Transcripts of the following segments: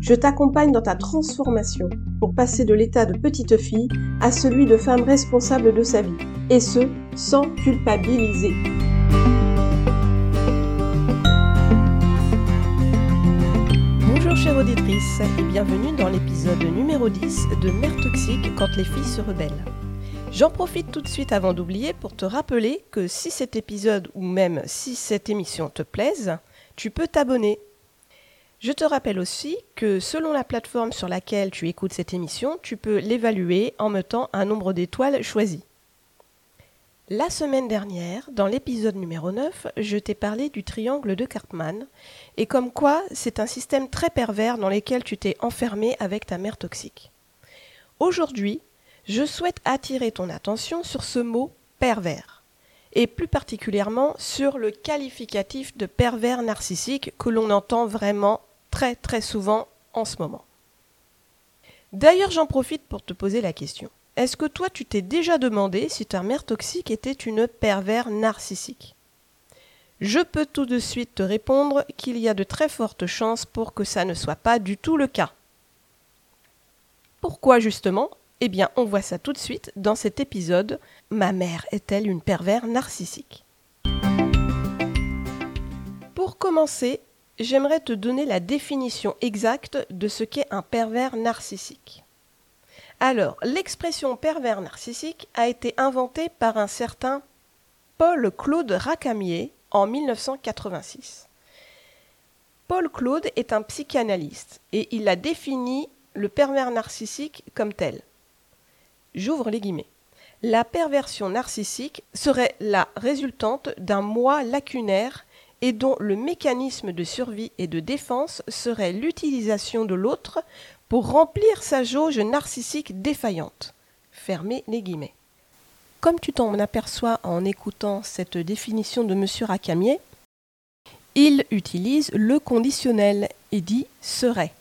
Je t'accompagne dans ta transformation pour passer de l'état de petite fille à celui de femme responsable de sa vie, et ce, sans culpabiliser. Bonjour chère auditrice et bienvenue dans l'épisode numéro 10 de Mère toxique quand les filles se rebellent. J'en profite tout de suite avant d'oublier pour te rappeler que si cet épisode ou même si cette émission te plaise, tu peux t'abonner je te rappelle aussi que selon la plateforme sur laquelle tu écoutes cette émission, tu peux l'évaluer en mettant un nombre d'étoiles choisi. La semaine dernière, dans l'épisode numéro 9, je t'ai parlé du triangle de Cartman et comme quoi c'est un système très pervers dans lequel tu t'es enfermé avec ta mère toxique. Aujourd'hui, je souhaite attirer ton attention sur ce mot pervers et plus particulièrement sur le qualificatif de pervers narcissique que l'on entend vraiment très très souvent en ce moment. D'ailleurs, j'en profite pour te poser la question. Est-ce que toi, tu t'es déjà demandé si ta mère toxique était une pervers narcissique? Je peux tout de suite te répondre qu'il y a de très fortes chances pour que ça ne soit pas du tout le cas. Pourquoi justement? Eh bien, on voit ça tout de suite dans cet épisode Ma mère est-elle une pervers narcissique? Pour commencer, j'aimerais te donner la définition exacte de ce qu'est un pervers narcissique. Alors, l'expression pervers narcissique a été inventée par un certain Paul Claude Racamier en 1986. Paul Claude est un psychanalyste et il a défini le pervers narcissique comme tel. J'ouvre les guillemets. La perversion narcissique serait la résultante d'un moi lacunaire et dont le mécanisme de survie et de défense serait l'utilisation de l'autre pour remplir sa jauge narcissique défaillante. Fermez les guillemets. Comme tu t'en aperçois en écoutant cette définition de M. Racamier, il utilise le conditionnel et dit serait.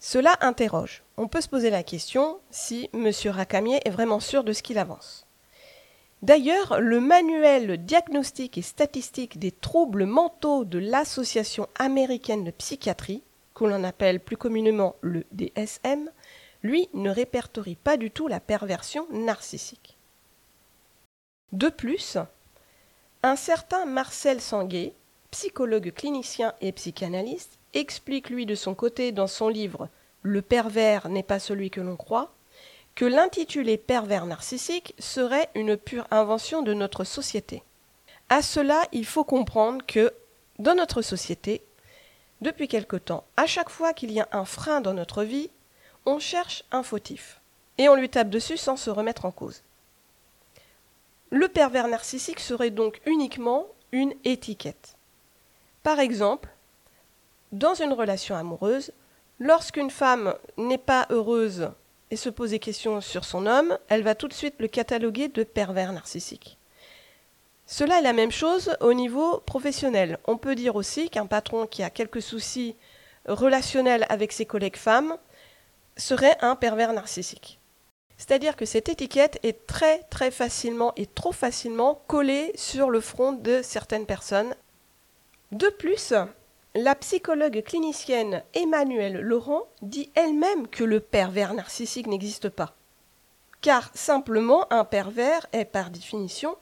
Cela interroge. On peut se poser la question si M. Racamier est vraiment sûr de ce qu'il avance. D'ailleurs, le manuel diagnostique et statistique des troubles mentaux de l'Association américaine de psychiatrie, que l'on appelle plus communément le DSM, lui ne répertorie pas du tout la perversion narcissique. De plus, un certain Marcel Sanguet, psychologue clinicien et psychanalyste, explique lui de son côté dans son livre Le pervers n'est pas celui que l'on croit que l'intitulé pervers narcissique serait une pure invention de notre société. À cela, il faut comprendre que, dans notre société, depuis quelque temps, à chaque fois qu'il y a un frein dans notre vie, on cherche un fautif, et on lui tape dessus sans se remettre en cause. Le pervers narcissique serait donc uniquement une étiquette. Par exemple, dans une relation amoureuse, lorsqu'une femme n'est pas heureuse et se poser questions sur son homme, elle va tout de suite le cataloguer de pervers narcissique. Cela est la même chose au niveau professionnel. On peut dire aussi qu'un patron qui a quelques soucis relationnels avec ses collègues femmes serait un pervers narcissique. C'est-à-dire que cette étiquette est très très facilement et trop facilement collée sur le front de certaines personnes. De plus, la psychologue clinicienne Emmanuelle Laurent dit elle-même que le pervers narcissique n'existe pas. Car simplement un pervers est par définition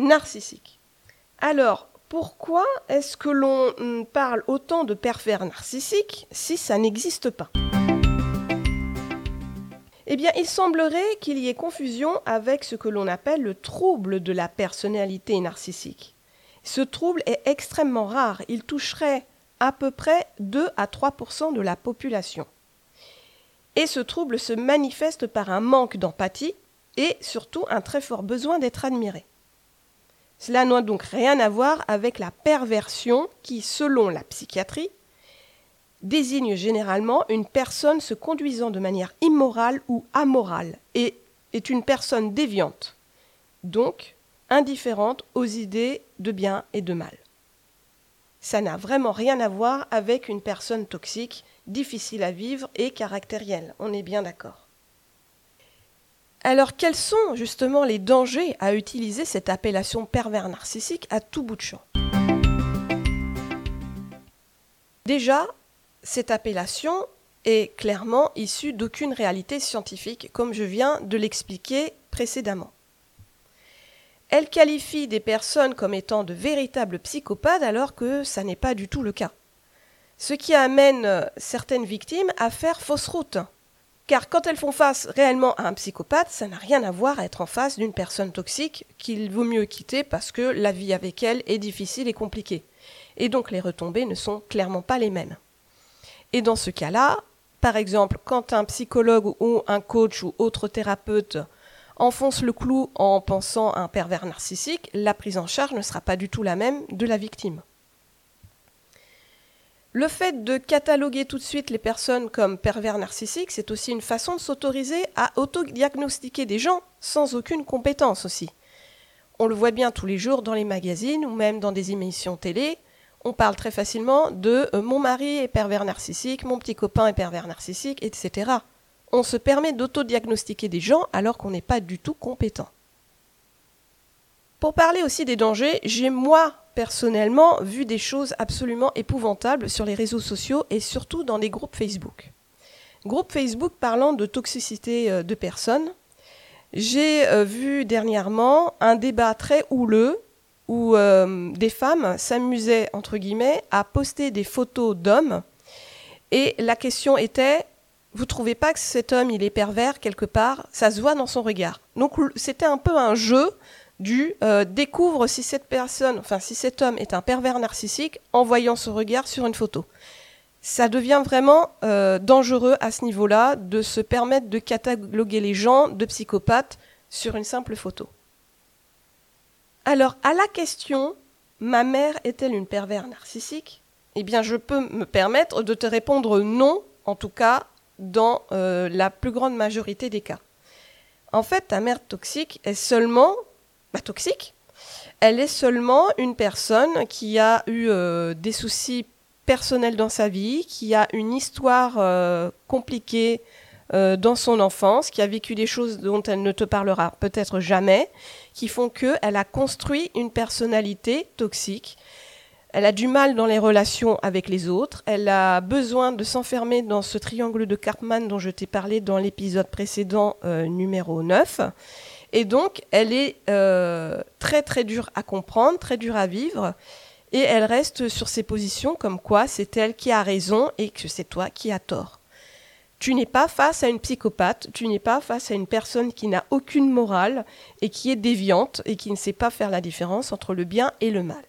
narcissique. Alors, pourquoi est-ce que l'on parle autant de pervers narcissiques si ça n'existe pas? Eh bien, il semblerait qu'il y ait confusion avec ce que l'on appelle le trouble de la personnalité narcissique. Ce trouble est extrêmement rare. Il toucherait à peu près 2 à 3% de la population. Et ce trouble se manifeste par un manque d'empathie et surtout un très fort besoin d'être admiré. Cela n'a donc rien à voir avec la perversion qui, selon la psychiatrie, désigne généralement une personne se conduisant de manière immorale ou amorale et est une personne déviante, donc indifférente aux idées de bien et de mal. Ça n'a vraiment rien à voir avec une personne toxique, difficile à vivre et caractérielle, on est bien d'accord. Alors quels sont justement les dangers à utiliser cette appellation pervers narcissique à tout bout de champ? Déjà, cette appellation est clairement issue d'aucune réalité scientifique, comme je viens de l'expliquer précédemment. Elle qualifie des personnes comme étant de véritables psychopathes alors que ça n'est pas du tout le cas. Ce qui amène certaines victimes à faire fausse route. Car quand elles font face réellement à un psychopathe, ça n'a rien à voir à être en face d'une personne toxique qu'il vaut mieux quitter parce que la vie avec elle est difficile et compliquée et donc les retombées ne sont clairement pas les mêmes. Et dans ce cas-là, par exemple, quand un psychologue ou un coach ou autre thérapeute enfonce le clou en pensant à un pervers narcissique, la prise en charge ne sera pas du tout la même de la victime. Le fait de cataloguer tout de suite les personnes comme pervers narcissiques, c'est aussi une façon de s'autoriser à autodiagnostiquer des gens sans aucune compétence aussi. On le voit bien tous les jours dans les magazines ou même dans des émissions télé on parle très facilement de euh, mon mari est pervers narcissique, mon petit copain est pervers narcissique, etc. On se permet d'autodiagnostiquer des gens alors qu'on n'est pas du tout compétent. Pour parler aussi des dangers, j'ai moi personnellement vu des choses absolument épouvantables sur les réseaux sociaux et surtout dans des groupes Facebook. Groupe Facebook parlant de toxicité euh, de personnes. J'ai euh, vu dernièrement un débat très houleux où euh, des femmes s'amusaient, à poster des photos d'hommes. Et la question était, vous trouvez pas que cet homme, il est pervers quelque part? Ça se voit dans son regard. Donc c'était un peu un jeu du euh, découvre si cette personne, enfin si cet homme est un pervers narcissique en voyant ce regard sur une photo. Ça devient vraiment euh, dangereux à ce niveau-là de se permettre de cataloguer les gens de psychopathes sur une simple photo. Alors, à la question Ma mère est-elle une pervers narcissique? Eh bien, je peux me permettre de te répondre non, en tout cas dans euh, la plus grande majorité des cas. En fait, ta mère toxique est seulement bah, toxique. Elle est seulement une personne qui a eu euh, des soucis personnels dans sa vie, qui a une histoire euh, compliquée dans son enfance, qui a vécu des choses dont elle ne te parlera peut-être jamais, qui font qu'elle a construit une personnalité toxique. Elle a du mal dans les relations avec les autres. Elle a besoin de s'enfermer dans ce triangle de Karpman dont je t'ai parlé dans l'épisode précédent euh, numéro 9. Et donc, elle est euh, très très dure à comprendre, très dure à vivre. Et elle reste sur ses positions comme quoi c'est elle qui a raison et que c'est toi qui as tort. Tu n'es pas face à une psychopathe, tu n'es pas face à une personne qui n'a aucune morale et qui est déviante et qui ne sait pas faire la différence entre le bien et le mal.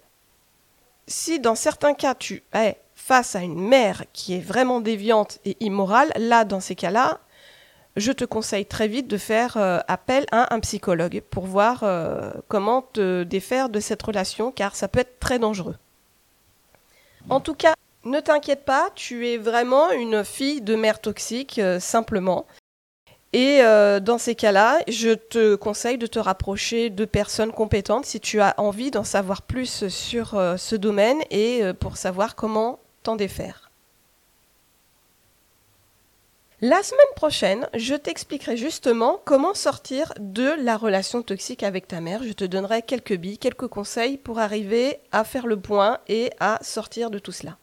Si dans certains cas tu es face à une mère qui est vraiment déviante et immorale, là dans ces cas-là, je te conseille très vite de faire euh, appel à un psychologue pour voir euh, comment te défaire de cette relation car ça peut être très dangereux. En tout cas, ne t'inquiète pas, tu es vraiment une fille de mère toxique, euh, simplement. Et euh, dans ces cas-là, je te conseille de te rapprocher de personnes compétentes si tu as envie d'en savoir plus sur euh, ce domaine et pour savoir comment t'en défaire. La semaine prochaine, je t'expliquerai justement comment sortir de la relation toxique avec ta mère. Je te donnerai quelques billes, quelques conseils pour arriver à faire le point et à sortir de tout cela.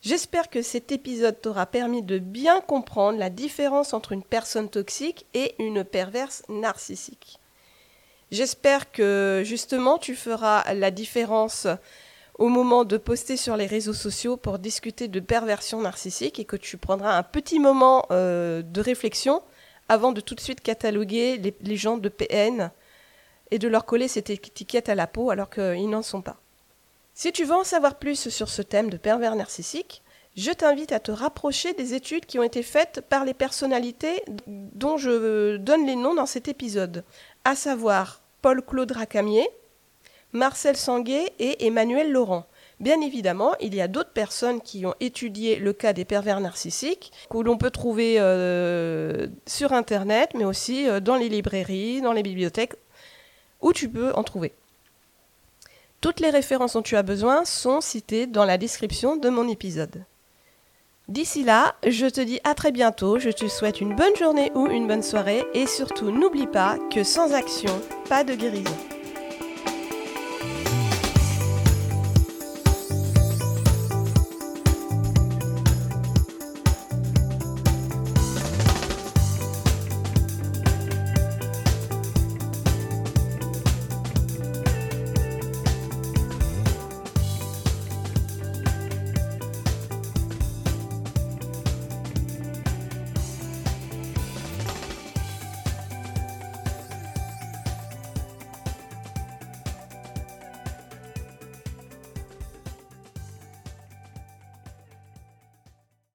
J'espère que cet épisode t'aura permis de bien comprendre la différence entre une personne toxique et une perverse narcissique. J'espère que justement tu feras la différence au moment de poster sur les réseaux sociaux pour discuter de perversion narcissique et que tu prendras un petit moment euh, de réflexion avant de tout de suite cataloguer les, les gens de PN et de leur coller cette étiquette à la peau alors qu'ils n'en sont pas. Si tu veux en savoir plus sur ce thème de pervers narcissique, je t'invite à te rapprocher des études qui ont été faites par les personnalités dont je donne les noms dans cet épisode, à savoir Paul-Claude Racamier, Marcel Sanguet et Emmanuel Laurent. Bien évidemment, il y a d'autres personnes qui ont étudié le cas des pervers narcissiques, que l'on peut trouver euh, sur Internet, mais aussi euh, dans les librairies, dans les bibliothèques. où tu peux en trouver. Toutes les références dont tu as besoin sont citées dans la description de mon épisode. D'ici là, je te dis à très bientôt, je te souhaite une bonne journée ou une bonne soirée et surtout n'oublie pas que sans action, pas de guérison.